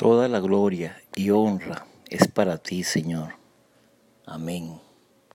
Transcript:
Toda la gloria y honra es para ti, Señor. Amén.